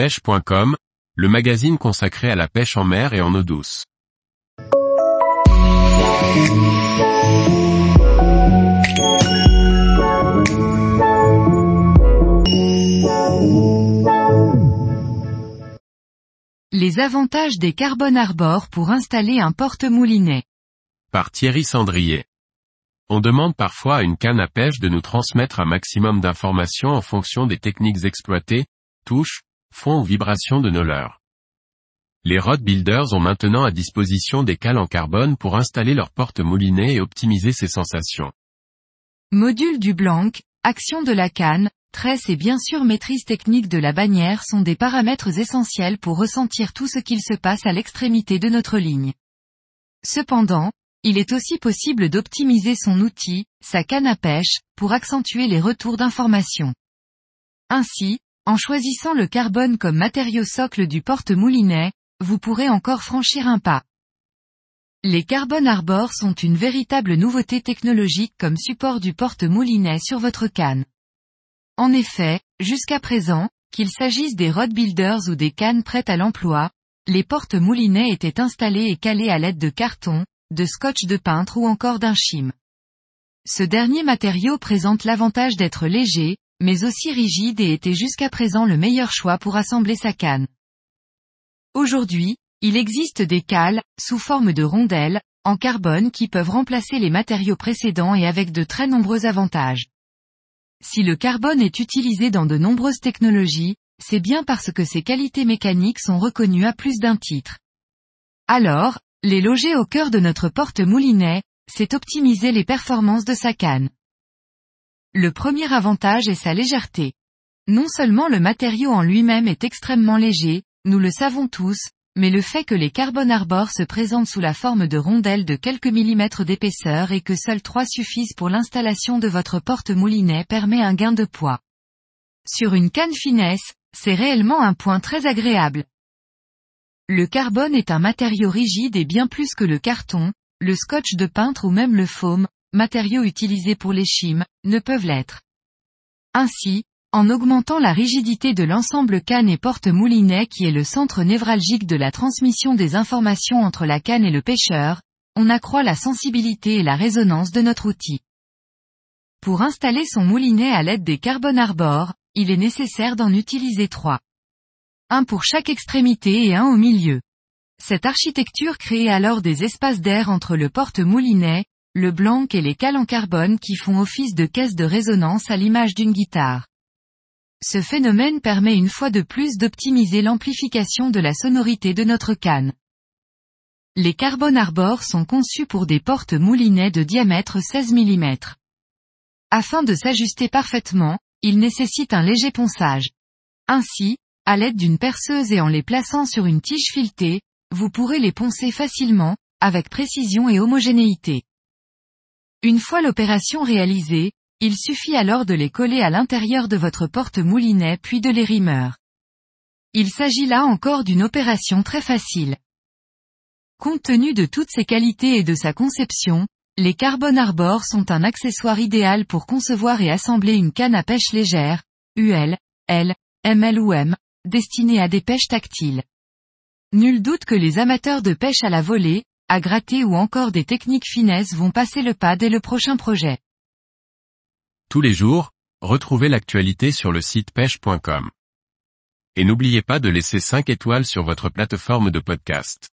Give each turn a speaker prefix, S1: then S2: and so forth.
S1: pêche.com, le magazine consacré à la pêche en mer et en eau douce.
S2: Les avantages des Carbon Arbor pour installer un porte-moulinet.
S1: Par Thierry Sandrier. On demande parfois à une canne à pêche de nous transmettre un maximum d'informations en fonction des techniques exploitées, touches, fond ou vibrations de nos. Les rod builders ont maintenant à disposition des cales en carbone pour installer leur porte-moulinet et optimiser ses sensations.
S2: Module du blanc, action de la canne, tresse et bien sûr maîtrise technique de la bannière sont des paramètres essentiels pour ressentir tout ce qu'il se passe à l'extrémité de notre ligne. Cependant, il est aussi possible d'optimiser son outil, sa canne à pêche, pour accentuer les retours d'informations. Ainsi, en choisissant le carbone comme matériau socle du porte-moulinet, vous pourrez encore franchir un pas. Les Carbon Arbor sont une véritable nouveauté technologique comme support du porte-moulinet sur votre canne. En effet, jusqu'à présent, qu'il s'agisse des rod builders ou des cannes prêtes à l'emploi, les porte-moulinets étaient installés et calés à l'aide de carton, de scotch de peintre ou encore d'un chim. Ce dernier matériau présente l'avantage d'être léger, mais aussi rigide et était jusqu'à présent le meilleur choix pour assembler sa canne. Aujourd'hui, il existe des cales, sous forme de rondelles, en carbone qui peuvent remplacer les matériaux précédents et avec de très nombreux avantages. Si le carbone est utilisé dans de nombreuses technologies, c'est bien parce que ses qualités mécaniques sont reconnues à plus d'un titre. Alors, les loger au cœur de notre porte-moulinet, c'est optimiser les performances de sa canne. Le premier avantage est sa légèreté. Non seulement le matériau en lui-même est extrêmement léger, nous le savons tous, mais le fait que les Carbon Arbor se présentent sous la forme de rondelles de quelques millimètres d'épaisseur et que seuls trois suffisent pour l'installation de votre porte-moulinet permet un gain de poids. Sur une canne finesse, c'est réellement un point très agréable. Le carbone est un matériau rigide et bien plus que le carton, le scotch de peintre ou même le foam, matériaux utilisés pour les chimes, ne peuvent l'être. Ainsi, en augmentant la rigidité de l'ensemble canne et porte-moulinet qui est le centre névralgique de la transmission des informations entre la canne et le pêcheur, on accroît la sensibilité et la résonance de notre outil. Pour installer son moulinet à l'aide des Carbon Arbor, il est nécessaire d'en utiliser trois. Un pour chaque extrémité et un au milieu. Cette architecture crée alors des espaces d'air entre le porte-moulinet, le blanc et les cales en carbone qui font office de caisse de résonance à l'image d'une guitare. Ce phénomène permet une fois de plus d'optimiser l'amplification de la sonorité de notre canne. Les Carbon Arbor sont conçus pour des portes moulinets de diamètre 16 mm. Afin de s'ajuster parfaitement, ils nécessitent un léger ponçage. Ainsi, à l'aide d'une perceuse et en les plaçant sur une tige filetée, vous pourrez les poncer facilement, avec précision et homogénéité. Une fois l'opération réalisée, il suffit alors de les coller à l'intérieur de votre porte-moulinet puis de les rimeur. Il s'agit là encore d'une opération très facile. Compte tenu de toutes ses qualités et de sa conception, les Carbon Arbor sont un accessoire idéal pour concevoir et assembler une canne à pêche légère, UL, L, ML ou M, destinée à des pêches tactiles. Nul doute que les amateurs de pêche à la volée, à gratter ou encore des techniques finesses vont passer le pas dès le prochain projet.
S1: Tous les jours, retrouvez l'actualité sur le site pêche.com. Et n'oubliez pas de laisser 5 étoiles sur votre plateforme de podcast.